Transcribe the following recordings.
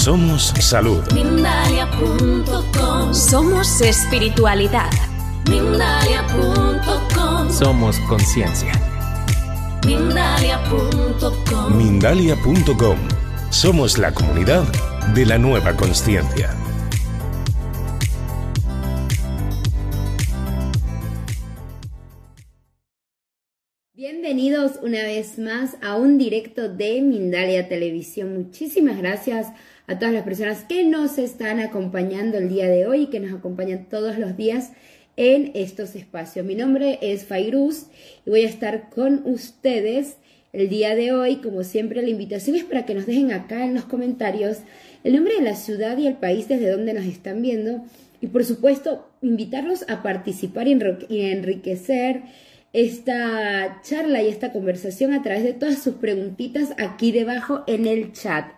Somos salud. Mindalia.com Somos espiritualidad. Mindalia.com Somos conciencia. Mindalia.com Mindalia.com. Somos la comunidad de la nueva conciencia. Bienvenidos una vez más a un directo de Mindalia Televisión. Muchísimas gracias a todas las personas que nos están acompañando el día de hoy y que nos acompañan todos los días en estos espacios. Mi nombre es Fairuz y voy a estar con ustedes el día de hoy. Como siempre, la invitación es para que nos dejen acá en los comentarios el nombre de la ciudad y el país desde donde nos están viendo. Y por supuesto, invitarlos a participar y enriquecer esta charla y esta conversación a través de todas sus preguntitas aquí debajo en el chat.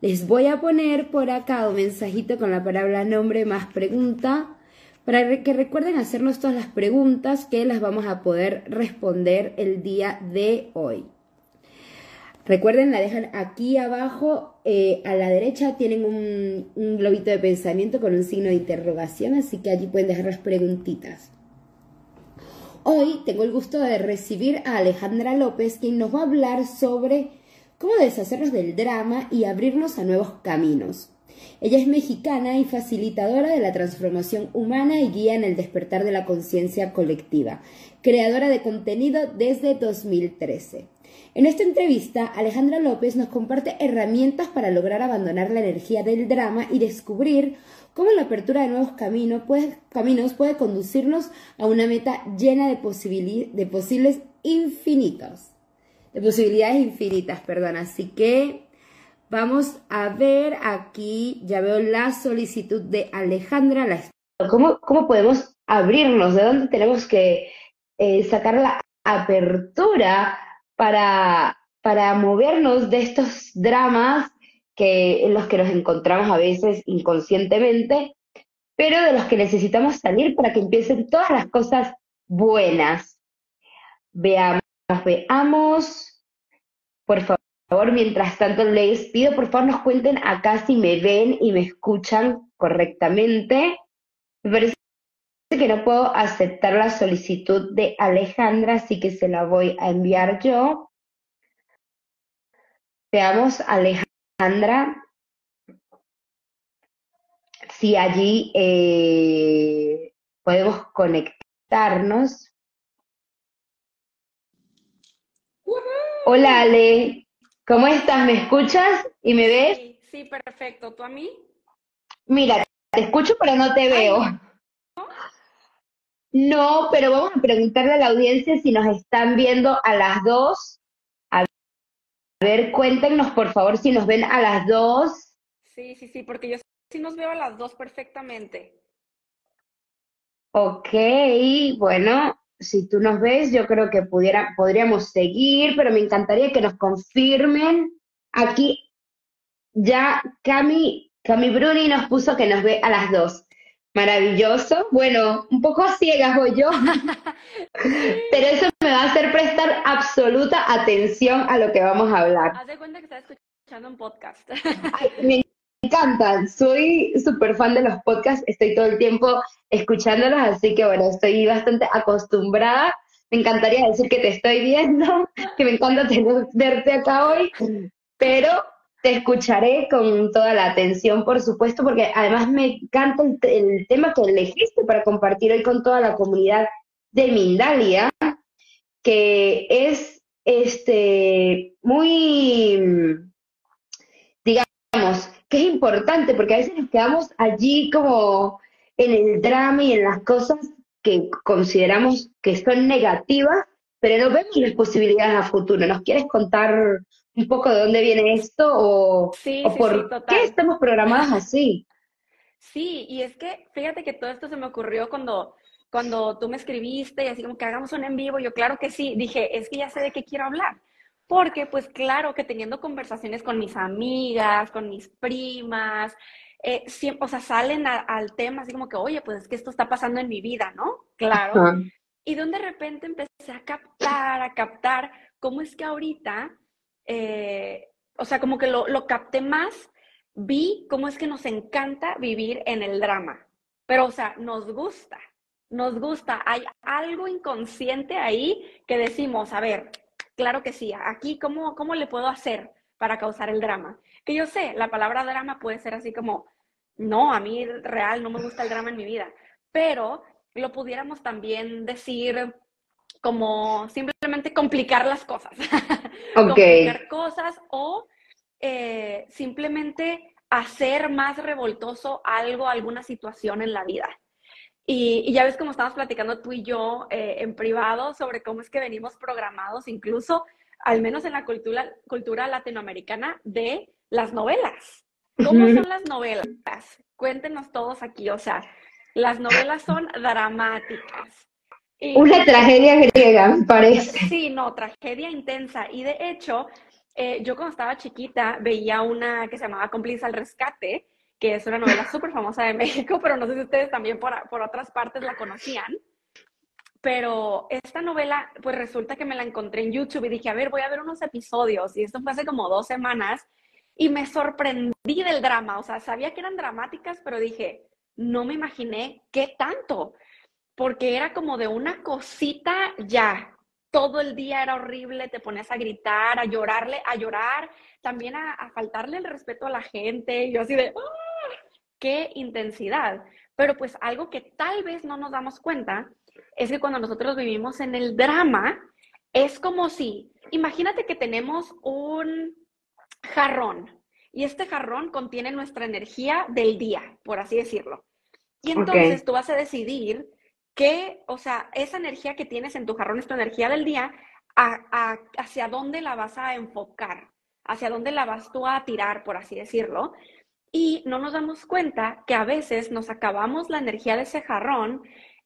Les voy a poner por acá un mensajito con la palabra nombre más pregunta para que recuerden hacernos todas las preguntas que las vamos a poder responder el día de hoy. Recuerden, la dejan aquí abajo, eh, a la derecha tienen un, un globito de pensamiento con un signo de interrogación, así que allí pueden dejar las preguntitas. Hoy tengo el gusto de recibir a Alejandra López, quien nos va a hablar sobre cómo deshacernos del drama y abrirnos a nuevos caminos. Ella es mexicana y facilitadora de la transformación humana y guía en el despertar de la conciencia colectiva, creadora de contenido desde 2013. En esta entrevista, Alejandra López nos comparte herramientas para lograr abandonar la energía del drama y descubrir cómo la apertura de nuevos caminos puede, caminos puede conducirnos a una meta llena de, posibili- de posibles infinitos. De posibilidades infinitas, perdón. Así que vamos a ver aquí, ya veo la solicitud de Alejandra. La... ¿Cómo, ¿Cómo podemos abrirnos? ¿De dónde tenemos que eh, sacar la apertura para, para movernos de estos dramas en los que nos encontramos a veces inconscientemente, pero de los que necesitamos salir para que empiecen todas las cosas buenas. Veamos, veamos. Por favor, mientras tanto les pido, por favor, nos cuenten acá si me ven y me escuchan correctamente. Me parece que no puedo aceptar la solicitud de Alejandra, así que se la voy a enviar yo. Veamos, Alejandra, si allí eh, podemos conectarnos. Hola Ale, ¿cómo estás? ¿Me escuchas y me ves? Sí, sí, perfecto. ¿Tú a mí? Mira, te escucho pero no te veo. No, pero vamos a preguntarle a la audiencia si nos están viendo a las dos. A ver, cuéntenos por favor si nos ven a las dos. Sí, sí, sí, porque yo sí nos veo a las dos perfectamente. Ok, bueno, si tú nos ves, yo creo que pudiera, podríamos seguir, pero me encantaría que nos confirmen. Aquí ya Cami, Cami Bruni nos puso que nos ve a las dos. Maravilloso. Bueno, un poco a ciegas voy yo, pero eso me va a hacer prestar absoluta atención a lo que vamos a hablar. Haz de cuenta que estás escuchando un podcast. Ay, me encantan, soy súper fan de los podcasts, estoy todo el tiempo escuchándolos, así que bueno, estoy bastante acostumbrada. Me encantaría decir que te estoy viendo, que me encanta tener- verte acá hoy, pero te escucharé con toda la atención, por supuesto, porque además me encanta el, el tema que elegiste para compartir hoy con toda la comunidad de Mindalia, que es este muy digamos, que es importante, porque a veces nos quedamos allí como en el drama y en las cosas que consideramos que son negativas, pero no vemos las posibilidades a futuro. ¿Nos quieres contar un poco de dónde viene esto o, Sí, o sí, por sí, qué estamos programadas así? Sí, y es que fíjate que todo esto se me ocurrió cuando, cuando tú me escribiste y así como que hagamos un en vivo. Yo, claro que sí, dije, es que ya sé de qué quiero hablar. Porque, pues claro, que teniendo conversaciones con mis amigas, con mis primas, eh, siem- o sea, salen a- al tema así como que, oye, pues es que esto está pasando en mi vida, ¿no? Claro. Y donde de repente empecé a captar, a captar cómo es que ahorita, eh, o sea, como que lo, lo capté más, vi cómo es que nos encanta vivir en el drama. Pero, o sea, nos gusta, nos gusta. Hay algo inconsciente ahí que decimos, a ver, claro que sí, aquí, ¿cómo, cómo le puedo hacer para causar el drama? Que yo sé, la palabra drama puede ser así como, no, a mí real no me gusta el drama en mi vida, pero lo pudiéramos también decir como simplemente complicar las cosas. Complicar cosas o eh, simplemente hacer más revoltoso algo, alguna situación en la vida. Y, y ya ves como estamos platicando tú y yo eh, en privado sobre cómo es que venimos programados, incluso al menos en la cultura, cultura latinoamericana, de las novelas. ¿Cómo son las novelas? Cuéntenos todos aquí, o sea, las novelas son dramáticas. Y- Una tragedia griega, me parece. Sí, no, tragedia intensa. Y de hecho, eh, yo cuando estaba chiquita veía una que se llamaba Cómplice al Rescate, que es una novela súper famosa de México, pero no sé si ustedes también por, por otras partes la conocían. Pero esta novela, pues resulta que me la encontré en YouTube y dije, a ver, voy a ver unos episodios. Y esto fue hace como dos semanas y me sorprendí del drama. O sea, sabía que eran dramáticas, pero dije, no me imaginé qué tanto porque era como de una cosita ya. Todo el día era horrible, te pones a gritar, a llorarle, a llorar, también a, a faltarle el respeto a la gente. Y yo así de, ¡ah! ¡Qué intensidad! Pero pues algo que tal vez no nos damos cuenta es que cuando nosotros vivimos en el drama, es como si, imagínate que tenemos un jarrón y este jarrón contiene nuestra energía del día, por así decirlo. Y entonces tú vas a decidir que, o sea, esa energía que tienes en tu jarrón es tu energía del día, a- a- hacia dónde la vas a enfocar, hacia dónde la vas tú a tirar, por así decirlo. Y no nos damos cuenta que a veces nos acabamos la energía de ese jarrón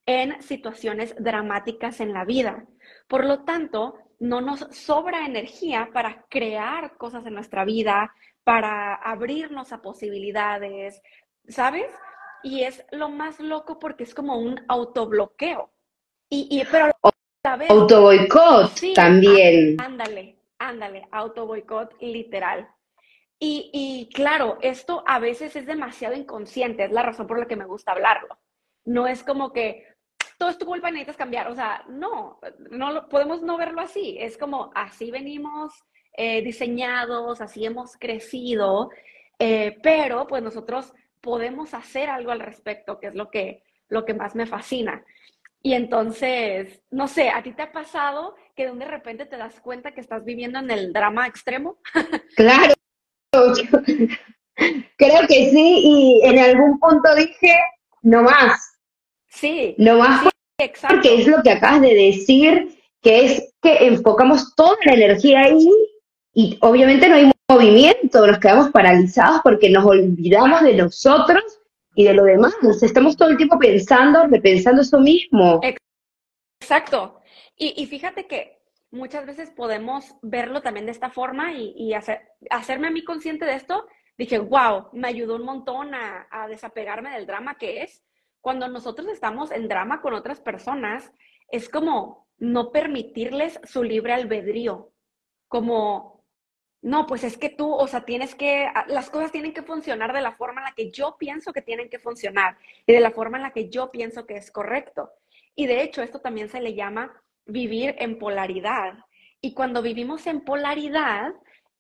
en situaciones dramáticas en la vida. Por lo tanto, no nos sobra energía para crear cosas en nuestra vida, para abrirnos a posibilidades, ¿sabes? Y es lo más loco porque es como un autobloqueo. Y, y pero Autoboicot Sí, también. ándale, ándale, auto boicot literal. Y, y claro, esto a veces es demasiado inconsciente, es la razón por la que me gusta hablarlo. No es como que todo es tu culpa y necesitas cambiar, o sea, no, no lo, podemos no verlo así, es como así venimos eh, diseñados, así hemos crecido, eh, pero pues nosotros podemos hacer algo al respecto, que es lo que, lo que más me fascina. Y entonces, no sé, ¿a ti te ha pasado que de repente te das cuenta que estás viviendo en el drama extremo? Claro, creo que sí, y en algún punto dije, no más, Sí, no más, exacto. porque es lo que acabas de decir, que es que enfocamos toda la energía ahí y obviamente no hay movimiento, nos quedamos paralizados porque nos olvidamos de nosotros y de lo demás. Estamos todo el tiempo pensando, repensando eso mismo. Exacto. Y, y fíjate que muchas veces podemos verlo también de esta forma y, y hacer, hacerme a mí consciente de esto. Dije, wow, me ayudó un montón a, a desapegarme del drama que es. Cuando nosotros estamos en drama con otras personas, es como no permitirles su libre albedrío. Como, no, pues es que tú, o sea, tienes que, las cosas tienen que funcionar de la forma en la que yo pienso que tienen que funcionar y de la forma en la que yo pienso que es correcto. Y de hecho, esto también se le llama vivir en polaridad. Y cuando vivimos en polaridad,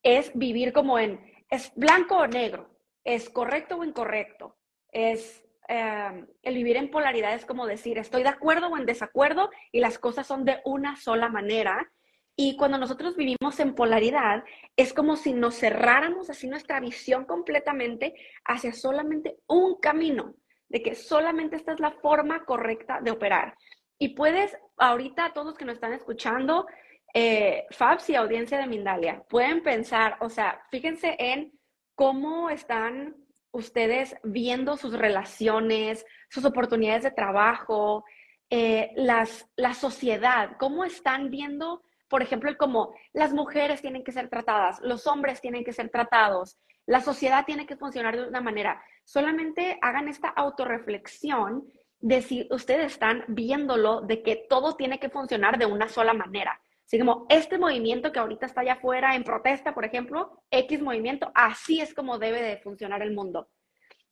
es vivir como en, es blanco o negro, es correcto o incorrecto, es eh, el vivir en polaridad es como decir, estoy de acuerdo o en desacuerdo y las cosas son de una sola manera. Y cuando nosotros vivimos en polaridad, es como si nos cerráramos así nuestra visión completamente hacia solamente un camino, de que solamente esta es la forma correcta de operar. Y puedes, ahorita todos que nos están escuchando, eh, Fabs y audiencia de Mindalia, pueden pensar, o sea, fíjense en cómo están ustedes viendo sus relaciones, sus oportunidades de trabajo, eh, las, la sociedad, cómo están viendo, por ejemplo, el cómo las mujeres tienen que ser tratadas, los hombres tienen que ser tratados, la sociedad tiene que funcionar de una manera. Solamente hagan esta autorreflexión de si ustedes están viéndolo, de que todo tiene que funcionar de una sola manera. Así como este movimiento que ahorita está allá afuera en protesta, por ejemplo, X movimiento, así es como debe de funcionar el mundo.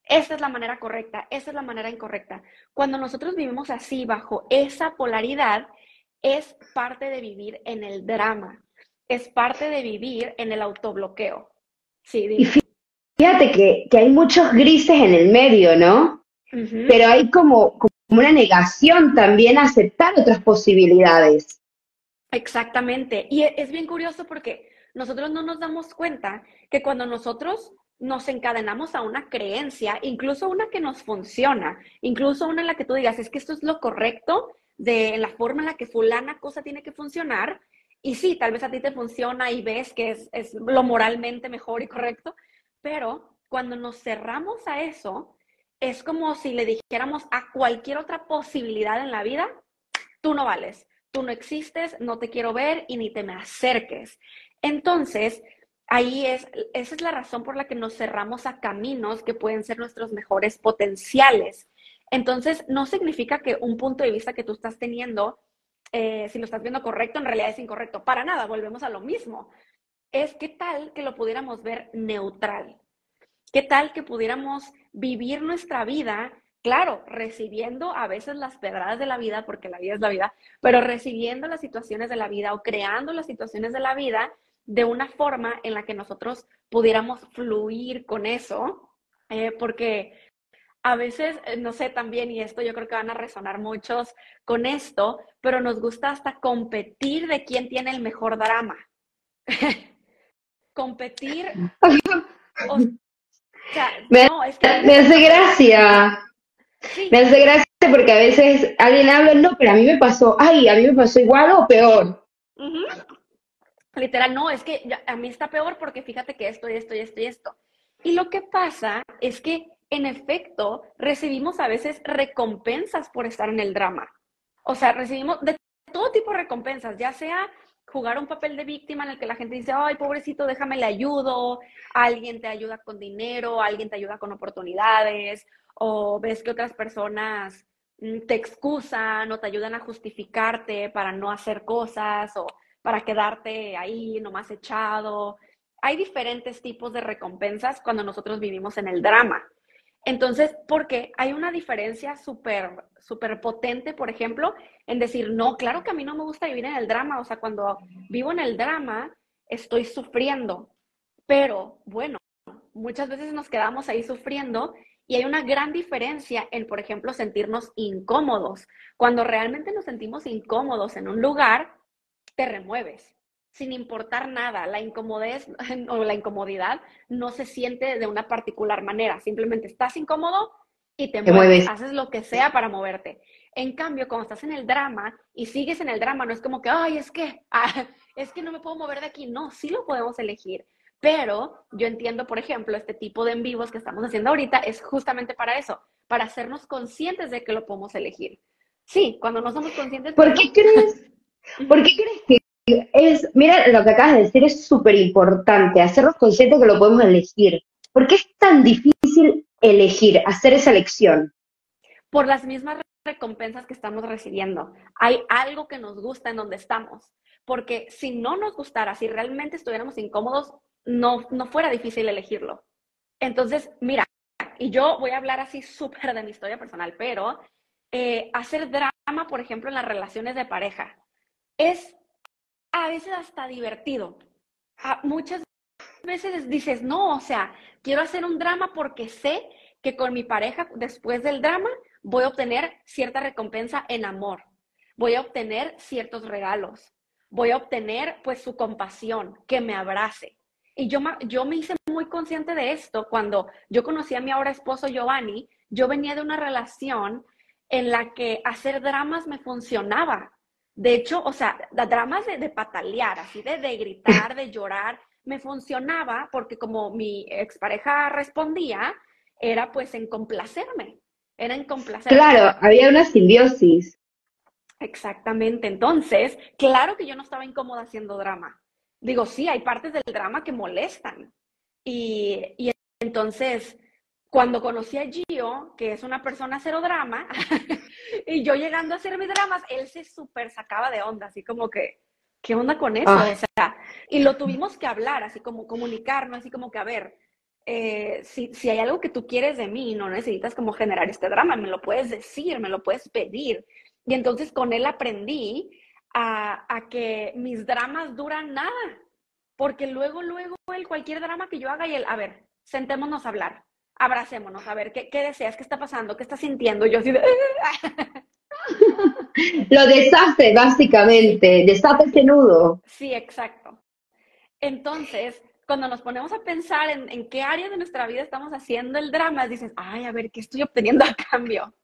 Esa es la manera correcta, esa es la manera incorrecta. Cuando nosotros vivimos así, bajo esa polaridad, es parte de vivir en el drama, es parte de vivir en el autobloqueo. Sí, y fíjate que, que, hay muchos grises en el medio, ¿no? Pero hay como, como una negación también a aceptar otras posibilidades. Exactamente. Y e, es bien curioso porque nosotros no nos damos cuenta que cuando nosotros nos encadenamos a una creencia, incluso una que nos funciona, incluso una en la que tú digas, es que esto es lo correcto de la forma en la que fulana cosa tiene que funcionar, y sí, tal vez a ti te funciona y ves que es, es lo moralmente mejor y correcto, pero cuando nos cerramos a eso, es como si le dijéramos a cualquier otra posibilidad en la vida, tú no vales, tú no existes, no te quiero ver y ni te me acerques. Entonces, ahí es, esa es la razón por la que nos cerramos a caminos que pueden ser nuestros mejores potenciales. Entonces, no significa que un punto de vista que tú estás teniendo, eh, si lo estás viendo correcto, en realidad es incorrecto. Para nada, volvemos a lo mismo. Es qué tal que lo pudiéramos ver neutral. ¿Qué tal que pudiéramos vivir nuestra vida claro, recibiendo a veces las pedradas de la vida, porque la vida es la vida, pero recibiendo las situaciones de la vida o creando las situaciones de la vida de una forma en la que nosotros pudiéramos fluir con eso, eh, porque a veces, eh, no sé también, y esto yo creo que van a resonar muchos con esto, pero nos gusta hasta competir de quién tiene el mejor drama. competir. O, sea, no, es que... me hace gracia me hace gracia porque a veces alguien habla, no, pero a mí me pasó, ay, a mí me pasó igual o peor. Literal, no, es que a mí está peor porque fíjate que esto esto y esto y esto. Y lo que pasa es que, en efecto, recibimos a veces recompensas por estar en el drama. O sea, recibimos de todo tipo de recompensas, ya sea jugar un papel de víctima en el que la gente dice, ay, pobrecito, déjame le ayudo, alguien te ayuda con dinero, alguien te ayuda con oportunidades, o ves que otras personas mm, te excusan o te ayudan a justificarte para no hacer cosas o para quedarte ahí nomás echado. Hay diferentes tipos de recompensas cuando nosotros vivimos en el drama. Entonces, porque hay una diferencia súper, súper potente, por ejemplo, en decir, no, claro que a mí no me gusta vivir en el drama, o sea, cuando vivo en el drama, estoy sufriendo, pero bueno, muchas veces nos quedamos ahí sufriendo y hay una gran diferencia en, por ejemplo, sentirnos incómodos. Cuando realmente nos sentimos incómodos en un lugar, te remueves, sin importar nada. La incomodez o la incomodidad no se siente de una particular manera. Simplemente estás incómodo y te, mueves. Haces lo que sea para moverte. En cambio, cuando estás en el drama y sigues en el drama, no es como que, ay, es que, ah, es que no me puedo mover de aquí. No, sí lo podemos elegir. Pero yo entiendo, por ejemplo, este tipo de en vivos que estamos haciendo ahorita es justamente para eso, para hacernos conscientes de que lo podemos elegir. Sí, cuando no somos conscientes. ¿Por qué crees? ¿Por qué crees que es, mira, lo que acabas de decir es súper importante, hacernos conscientes que lo podemos elegir. ¿Por qué es tan difícil elegir, hacer esa elección? Por las mismas recompensas que estamos recibiendo. Hay algo que nos gusta en donde estamos. Porque si no nos gustara, si realmente estuviéramos incómodos, no, no fuera difícil elegirlo. Entonces, mira, y yo voy a hablar así súper de mi historia personal, pero eh, hacer drama, por ejemplo, en las relaciones de pareja, es a veces hasta divertido. muchas veces dices, no, o sea, quiero hacer un drama porque sé que con mi pareja, después del drama, voy a obtener cierta recompensa en amor, voy a obtener ciertos regalos, voy a obtener pues su compasión, que me abrace. Y yo, yo me hice muy consciente de esto cuando yo conocí a mi ahora esposo Giovanni. Yo venía de una relación en la que hacer dramas me funcionaba. De hecho, o sea, dramas de, de patalear, así de, de gritar, de llorar, me funcionaba porque como mi expareja respondía, era pues en complacerme, era en complacerme. Claro, había una simbiosis. Exactamente, entonces, claro que yo no estaba incómoda haciendo drama. Digo, sí, hay partes del drama que molestan. Y, y entonces, cuando conocí a Gio, que es una persona cero drama, y yo llegando a hacer mis dramas, él se súper sacaba de onda, así como que, ¿qué onda con eso? Ah. O sea, y lo tuvimos que hablar, así como comunicarnos, así como que, a ver, eh, si, si hay algo que tú quieres de mí, no necesitas como generar este drama, me lo puedes decir, me lo puedes pedir. Y entonces con él aprendí a, a que mis dramas duran nada, porque luego, luego, él, cualquier drama que yo haga y él, a ver, sentémonos a hablar abracémonos, a ver, ¿qué, ¿qué, deseas? ¿Qué está pasando? ¿Qué estás sintiendo? Yo así de... Lo deshace, básicamente, deshace ese nudo. Sí, exacto. Entonces, cuando nos ponemos a pensar en, en, qué área de nuestra vida estamos haciendo el drama, dices, ay, a ver, ¿qué estoy obteniendo a cambio?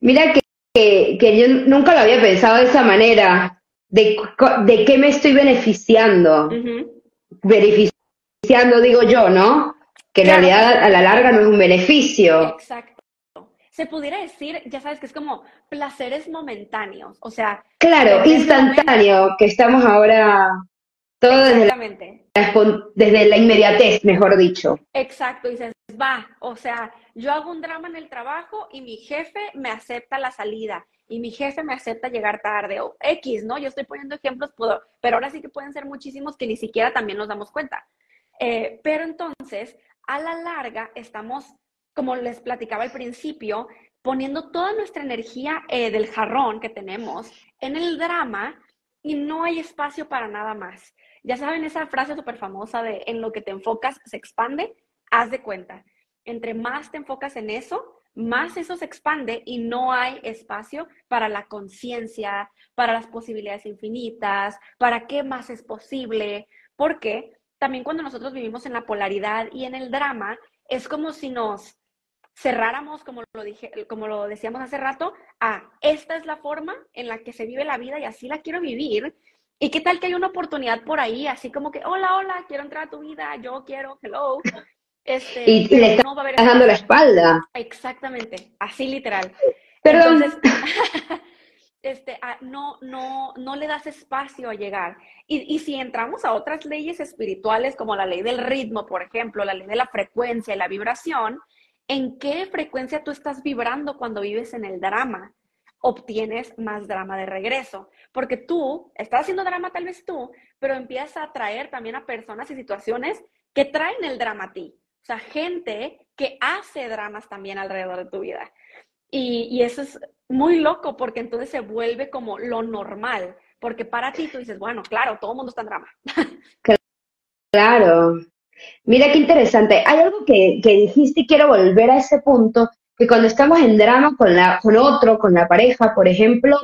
Mira que, que, que yo nunca lo había pensado de esa manera, de, de qué me estoy beneficiando. Uh -huh. Beneficiando, digo yo, ¿no? Que en claro. realidad a la larga no es un beneficio. Exacto. Se pudiera decir, ya sabes que es como placeres momentáneos, o sea. Claro, instantáneo, que estamos ahora todo desde la, desde la inmediatez, mejor dicho. Exacto, dices, va, o sea, yo hago un drama en el trabajo y mi jefe me acepta la salida y mi jefe me acepta llegar tarde o X, ¿no? Yo estoy poniendo ejemplos, puedo, pero ahora sí que pueden ser muchísimos que ni siquiera también nos damos cuenta. Eh, pero entonces, a la larga estamos, como les platicaba al principio, poniendo toda nuestra energía eh, del jarrón que tenemos en el drama y no hay espacio para nada más. Ya saben esa frase súper famosa de en lo que te enfocas se expande, haz de cuenta. Entre más te enfocas en eso, más eso se expande y no hay espacio para la conciencia, para las posibilidades infinitas, para qué más es posible, porque también cuando nosotros vivimos en la polaridad y en el drama, es como si nos cerráramos, como lo, dije, como lo decíamos hace rato, a esta es la forma en la que se vive la vida y así la quiero vivir. ¿Y qué tal que hay una oportunidad por ahí, así como que, hola, hola, quiero entrar a tu vida, yo quiero, hello? Este, y, le estás no dando la espalda. Exactamente, así literal. Perdón. Entonces, este, no, no, no le das espacio a llegar. Y, y, si entramos a otras leyes espirituales, como la ley del ritmo, por ejemplo, la ley de la frecuencia y la vibración, ¿en qué frecuencia tú estás vibrando cuando vives en el drama? Obtienes más drama de regreso. Porque tú estás haciendo drama tal vez tú, pero empiezas a atraer también a personas y situaciones que traen el drama a ti. O sea, gente que hace dramas también alrededor de tu vida. Y, y, eso es muy loco porque entonces se vuelve como lo normal. Porque para ti tú dices, bueno, claro, todo el mundo está en drama. Claro. Mira qué interesante. Hay algo que, que, dijiste y quiero volver a ese punto, que cuando estamos en drama con, la, con otro, con la pareja, por ejemplo,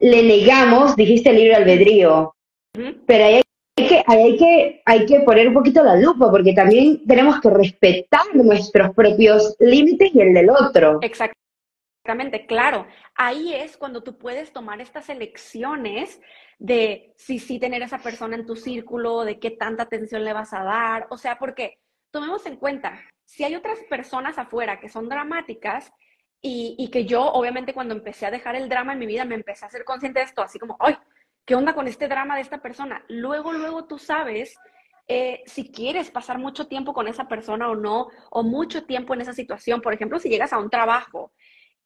le negamos, dijiste libre albedrío. Uh -huh. Pero ahí hay que, hay, que, hay que poner un poquito la lupa, porque también tenemos que respetar nuestros propios límites y el del otro. Exacto. Exactamente, claro. Ahí es cuando tú puedes tomar estas elecciones de si sí tener a esa persona en tu círculo, de qué tanta atención le vas a dar. O sea, porque tomemos en cuenta, si hay otras personas afuera que son dramáticas y, y, que yo, obviamente, cuando empecé a dejar el drama en mi vida, me empecé a ser consciente de esto, así como, ¡ay! ¿Qué onda con este drama de esta persona? Luego, luego tú sabes eh, si quieres pasar mucho tiempo con esa persona o no, o mucho tiempo en esa situación. Por ejemplo, si llegas a un trabajo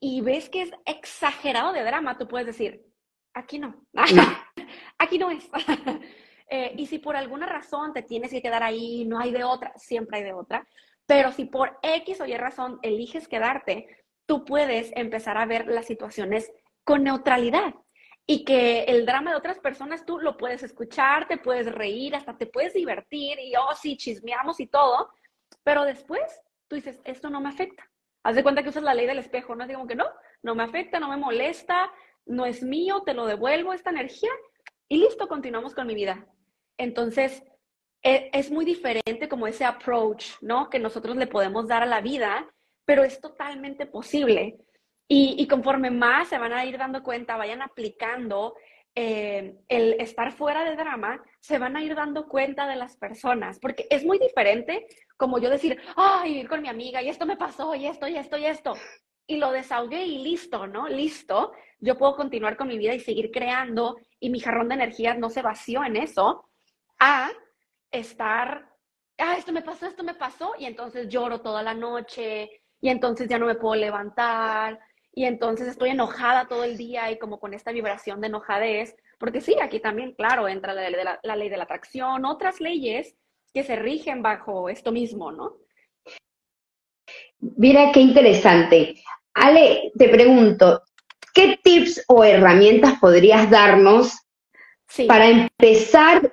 y ves que es exagerado de drama, tú puedes decir, aquí no, aquí no es. eh, y si por alguna razón te tienes que quedar ahí, no hay de otra, siempre hay de otra, pero si por X o Y razón eliges quedarte, tú puedes empezar a ver las situaciones con neutralidad y que el drama de otras personas tú lo puedes escuchar, te puedes reír, hasta te puedes divertir y, oh, sí, chismeamos y todo, pero después tú dices, esto no me afecta Haz de cuenta que usas la ley del espejo, ¿no? Así como que no, no me afecta, no me molesta, no es mío, te lo devuelvo esta energía y listo, continuamos con mi vida. Entonces, es, es muy diferente como ese approach, ¿no? Que nosotros le podemos dar a la vida, pero es totalmente posible. Y, conforme más se van a ir dando cuenta, vayan aplicando eh, el estar fuera de drama, se van a ir dando cuenta de las personas, porque es muy diferente como yo decir, ay, ir con mi amiga y esto me pasó y esto y esto y esto. Y lo desahogué y listo, ¿no? Listo. Yo puedo continuar con mi vida y seguir creando y mi jarrón de energías no se vació en eso, a estar, ah, esto me pasó, esto me pasó, y entonces lloro toda la noche, y entonces ya no me puedo levantar, y entonces estoy enojada todo el día y como con esta vibración de enojadez, porque sí, aquí también, claro, entra la, la, ley de la atracción, otras leyes que se rigen bajo esto mismo, ¿no? Mira qué interesante. Ale, te pregunto, ¿qué tips o herramientas podrías darnos para empezar,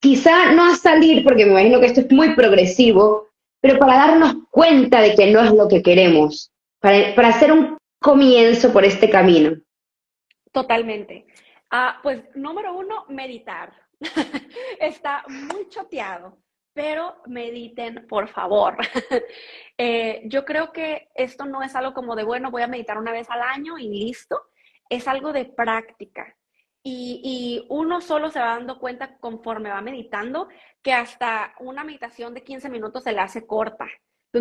quizá no a salir, porque me imagino que esto es muy progresivo, pero para darnos cuenta de que no es lo que queremos, para, para hacer un comienzo por este camino? Totalmente. Ah, pues número uno, meditar. Está muy choteado, pero mediten, por favor. Eh, yo creo que esto no es algo como de, bueno, voy a meditar una vez al año y listo. Es algo de práctica. Y, y, uno solo se va dando cuenta conforme va meditando que hasta una meditación de 15 minutos se le hace corta.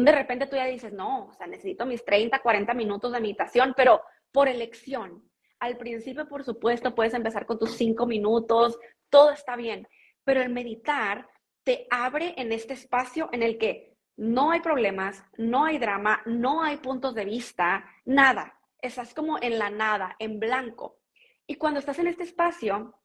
De repente tú ya dices, no, o sea, necesito mis 30, 40 minutos de meditación, pero por elección. Al principio, por supuesto, puedes empezar con tus 5 minutos, todo está bien, pero el meditar te abre en este espacio en el que no hay problemas, no hay drama, no hay puntos de vista, nada. Estás como en la nada, en blanco. Y cuando estás en este espacio,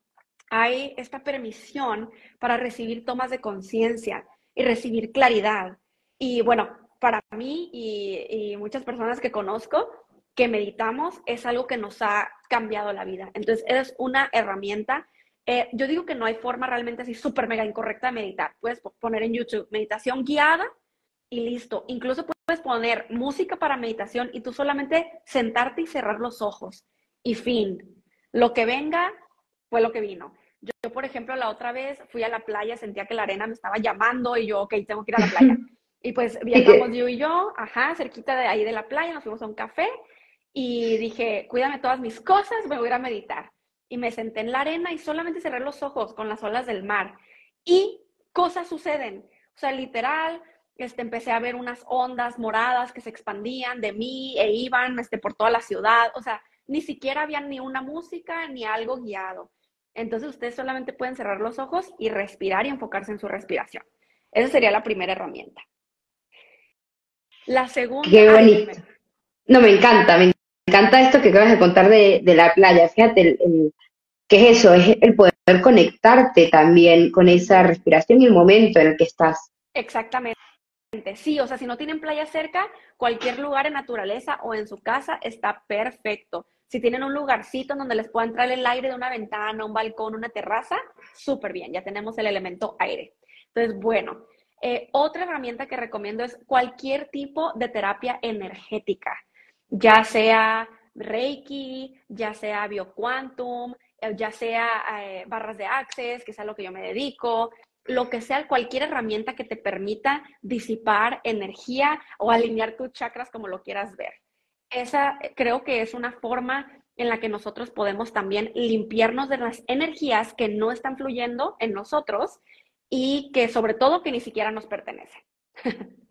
hay esta permisión para recibir tomas de conciencia y recibir claridad y bueno, para mí y, muchas personas que conozco que meditamos es algo que nos ha cambiado la vida. Entonces, es una herramienta. Eh, yo digo que no hay forma realmente así súper mega incorrecta de meditar. Puedes poner en YouTube meditación guiada y listo. Incluso puedes poner música para meditación y tú solamente sentarte y cerrar los ojos. Y fin. Lo que venga fue lo que vino. Yo, por ejemplo, la otra vez fui a la playa, sentía que la arena me estaba llamando y yo, ok, tengo que ir a la playa. Y pues viajamos yo y yo, ajá, cerquita de ahí de la playa, nos fuimos a un café y dije, cuídame todas mis cosas, me voy a ir a meditar. Y me senté en la arena y solamente cerré los ojos con las olas del mar. Y cosas suceden. O sea, literal, este, empecé a ver unas ondas moradas que se expandían de mí e iban este, por toda la ciudad. O sea, ni siquiera había ni una música ni algo guiado. Entonces ustedes solamente pueden cerrar los ojos y respirar y enfocarse en su respiración. Esa sería la primera herramienta. La segunda. Qué bonito. No, me encanta, me encanta esto que acabas de contar de, la playa. Fíjate, ¿qué es eso? Es el poder conectarte también con esa respiración y el momento en el que estás. Exactamente. Sí, o sea, si no tienen playa cerca, cualquier lugar en naturaleza o en su casa está perfecto. Si tienen un lugarcito donde les pueda entrar el aire de una ventana, un balcón, una terraza, súper bien, ya tenemos el elemento aire. Entonces, bueno, eh, otra herramienta que recomiendo es cualquier tipo de terapia energética, ya sea Reiki, ya sea BioQuantum, eh, ya sea eh, barras de Access, que es a lo que yo me dedico, lo que sea, cualquier herramienta que te permita disipar energía o alinear tus chakras como lo quieras ver. Esa creo que es una forma en la que nosotros podemos también limpiarnos de las energías que no están fluyendo en nosotros y que sobre todo que ni siquiera nos pertenece.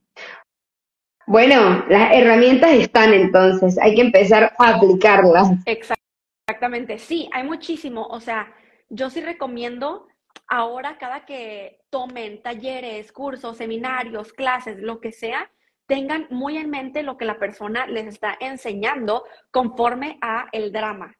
Bueno, las herramientas están entonces, hay que empezar a aplicarlas. Exactamente, sí, hay muchísimo. O sea, yo sí recomiendo ahora cada que tomen talleres, cursos, seminarios, clases, lo que sea, tengan muy en mente lo que la persona les está enseñando conforme a el drama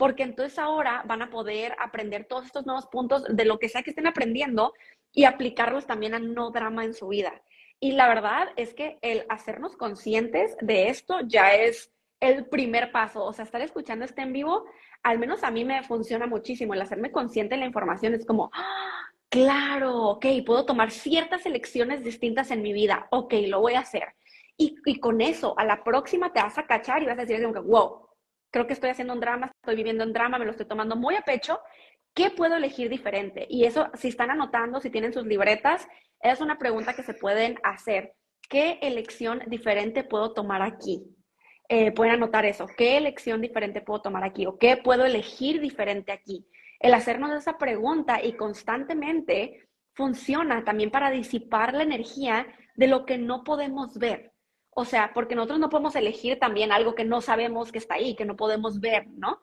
porque entonces ahora van a poder aprender todos estos nuevos puntos de lo que sea que estén aprendiendo y aplicarlos también a no drama en su vida. Y la verdad es que el hacernos conscientes de esto ya es el primer paso. O sea, estar escuchando este en vivo, al menos a mí me funciona muchísimo. El hacerme consciente de la información es como, ¡Ah! claro, ok, puedo tomar ciertas elecciones distintas en mi vida. Ok, lo voy a hacer. Y, y con eso, a la próxima te vas a cachar y vas a decir, wow, creo que estoy haciendo un drama, estoy viviendo un drama, me lo estoy tomando muy a pecho. ¿Qué puedo elegir diferente? Y eso, si están anotando, si tienen sus libretas, es una pregunta que se pueden hacer. ¿qué elección diferente puedo tomar aquí? Eh, pueden anotar eso, ¿qué elección diferente puedo tomar aquí? ¿O qué puedo elegir diferente aquí? El hacernos esa pregunta y constantemente funciona también para disipar la energía de lo que no podemos ver. O sea, porque nosotros no podemos elegir también algo que no sabemos que está ahí, que no podemos ver, ¿no?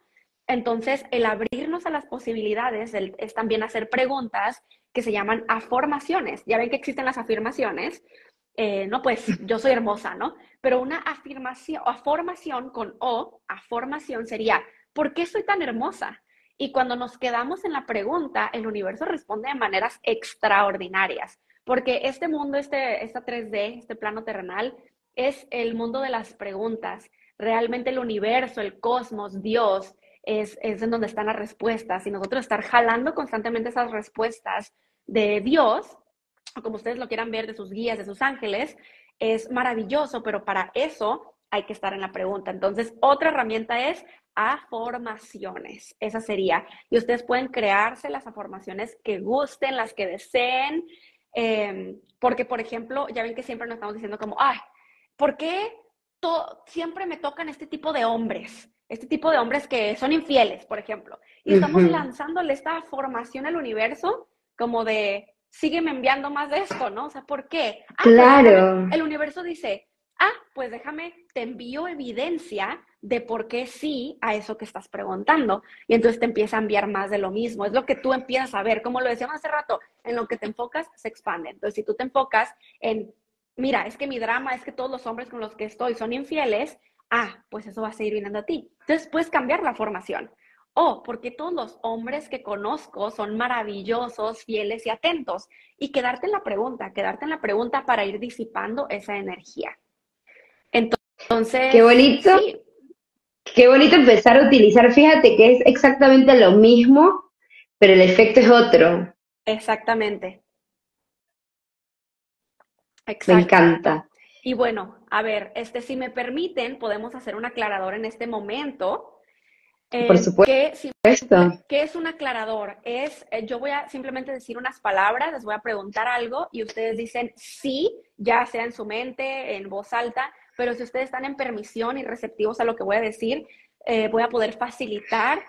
Entonces, el abrirnos a las posibilidades es también hacer preguntas que se llaman afirmaciones. Ya ven que existen las afirmaciones. Eh, no, pues yo soy hermosa, ¿no? Pero una afirmación, o afirmación con O, afirmación sería, ¿por qué soy tan hermosa? Y cuando nos quedamos en la pregunta, el universo responde de maneras extraordinarias, porque este mundo, este, esta 3D, este plano terrenal, es el mundo de las preguntas. Realmente el universo, el cosmos, Dios, es, en donde están las respuestas y nosotros estar jalando constantemente esas respuestas de Dios, o como ustedes lo quieran ver, de sus guías, de sus ángeles, es maravilloso, pero para eso hay que estar en la pregunta. Entonces, otra herramienta es afirmaciones. Esa sería. Y ustedes pueden crearse las afirmaciones que gusten, las que deseen. Em, porque, por ejemplo, ya ven que siempre nos estamos diciendo como, ay, ¿por qué siempre me tocan este tipo de hombres? Este tipo de hombres que son infieles, por ejemplo. Y estamos lanzándole esta formación al universo como de, sígueme enviando más de esto, ¿no? O sea, ¿por qué? Ah, pues, claro. el universo dice, ah, pues déjame, te envío evidencia de por qué sí a eso que estás preguntando. Y entonces te empieza a enviar más de lo mismo. Es lo que tú empiezas a ver. Como lo decíamos hace rato, en lo que te enfocas se expande. Entonces, si tú te enfocas en, mira, es que mi drama es que todos los hombres con los que estoy son infieles, ah, pues eso va a seguir viniendo a ti. Entonces puedes cambiar la formación. O porque todos los hombres que conozco son maravillosos, fieles y atentos. Y quedarte en la pregunta, quedarte en la pregunta para ir disipando esa energía. Entonces. Qué bonito. Qué bonito empezar a utilizar. Fíjate que es exactamente lo mismo, pero el efecto es otro. Exactamente. Exacto. Me encanta. Y bueno, a ver, este, si me permiten, podemos hacer un aclarador en este momento. Eh, Por supuesto. ¿Qué es un aclarador? Es, eh, yo voy a simplemente decir unas palabras, les voy a preguntar algo y ustedes dicen sí, ya sea en su mente, en voz alta, pero si ustedes están en permisión y receptivos a lo que voy a decir, eh, voy a poder facilitar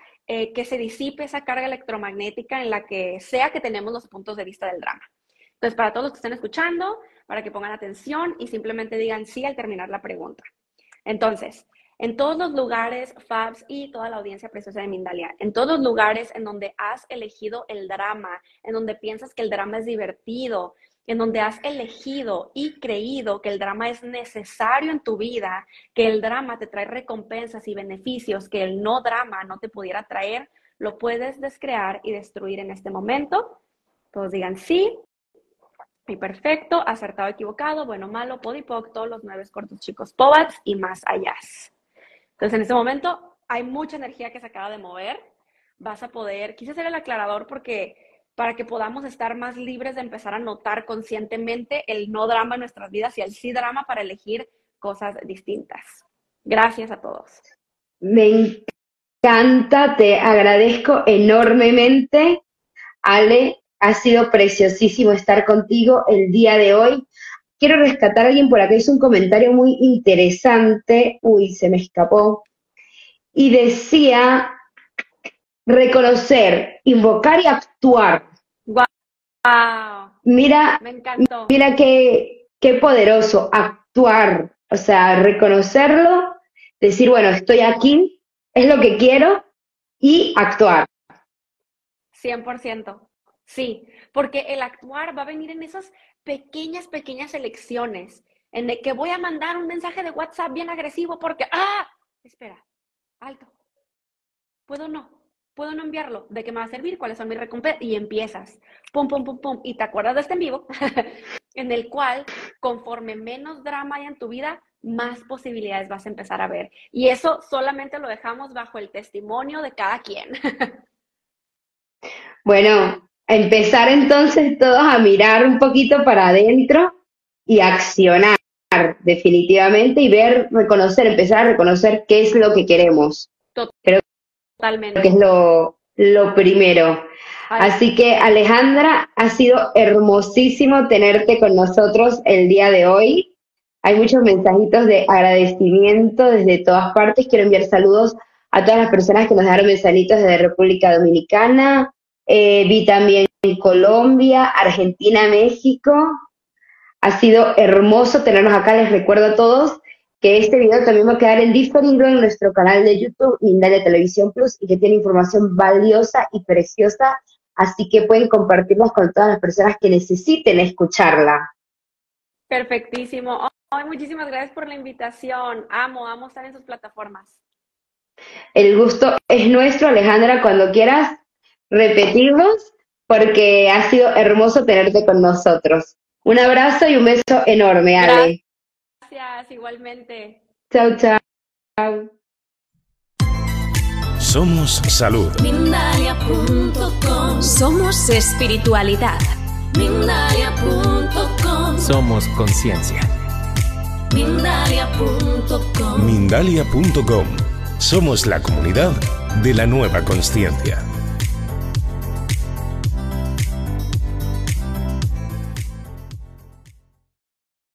que se disipe esa carga electromagnética en la que sea que tenemos los puntos de vista del drama. Entonces, para todos los que estén escuchando, para que pongan atención y simplemente digan sí al terminar la pregunta. Entonces, en todos los lugares, Fabs y toda la audiencia preciosa de Mindalia, en todos los lugares en donde has elegido el drama, en donde piensas que el drama es divertido, en donde has elegido y creído que el drama es necesario en tu vida, que el drama te trae recompensas y beneficios que el no drama no te pudiera traer, lo puedes descrear y destruir en este momento. Todos digan sí, perfecto, acertado, equivocado, bueno, malo, podipoc, todos los nueve cortos chicos, pobats y más allá. Entonces, en este momento hay mucha energía que se acaba de mover. Vas a poder, quise hacer el aclarador porque para que podamos estar más libres de empezar a notar conscientemente el no drama en nuestras vidas y el sí drama para elegir cosas distintas. Gracias a todos. Me encanta, te agradezco enormemente, Ale, ha sido preciosísimo estar contigo el día de hoy. Quiero rescatar a alguien por acá, hizo un comentario muy interesante. Uy, se me escapó. Y decía reconocer, invocar y actuar. Wow. Mira, me encantó. Mira qué, qué poderoso actuar, o sea, reconocerlo, decir, bueno, estoy aquí, es lo que quiero y actuar. 100%. Sí, porque el actuar va a venir en esas pequeñas, pequeñas elecciones, en el que voy a mandar un mensaje de WhatsApp bien agresivo porque, ah, espera, alto, puedo no, puedo no enviarlo, ¿de qué me va a servir? ¿Cuáles son mis recompensas? Y empiezas, pum, pum, pum, pum, y te acuerdas de este en vivo, en el cual, conforme menos drama hay en tu vida, más posibilidades vas a empezar a ver. Y eso solamente lo dejamos bajo el testimonio de cada quien. bueno, empezar entonces todos a mirar un poquito para adentro y accionar definitivamente y ver, reconocer, empezar a reconocer qué es lo que queremos. Totalmente. que es lo, lo primero. Así que Alejandra, ha sido hermosísimo tenerte con nosotros el día de hoy. Hay muchos mensajitos de agradecimiento desde todas partes. Quiero enviar saludos a todas las personas que nos dejaron mensajitos desde República Dominicana. Eh, vi también Colombia, Argentina, México. Ha sido hermoso tenernos acá. Les recuerdo a todos que este video también va a quedar en diferido en nuestro canal de YouTube, Mindalia Televisión Plus, y que tiene información valiosa y preciosa, así que pueden compartirlos con todas las personas que necesiten escucharla. Perfectísimo. muchísimas gracias por la invitación. Amo, amo estar en sus plataformas. El gusto es nuestro, Alejandra, cuando quieras repetirnos, porque ha sido hermoso tenerte con nosotros. Un abrazo y un beso enorme, Ale. Gracias, igualmente. Chao, chao. Somos salud. Mindalia.com. Somos espiritualidad. Mindalia.com. Somos conciencia. Mindalia.com. Mindalia.com. Somos la comunidad de la nueva conciencia.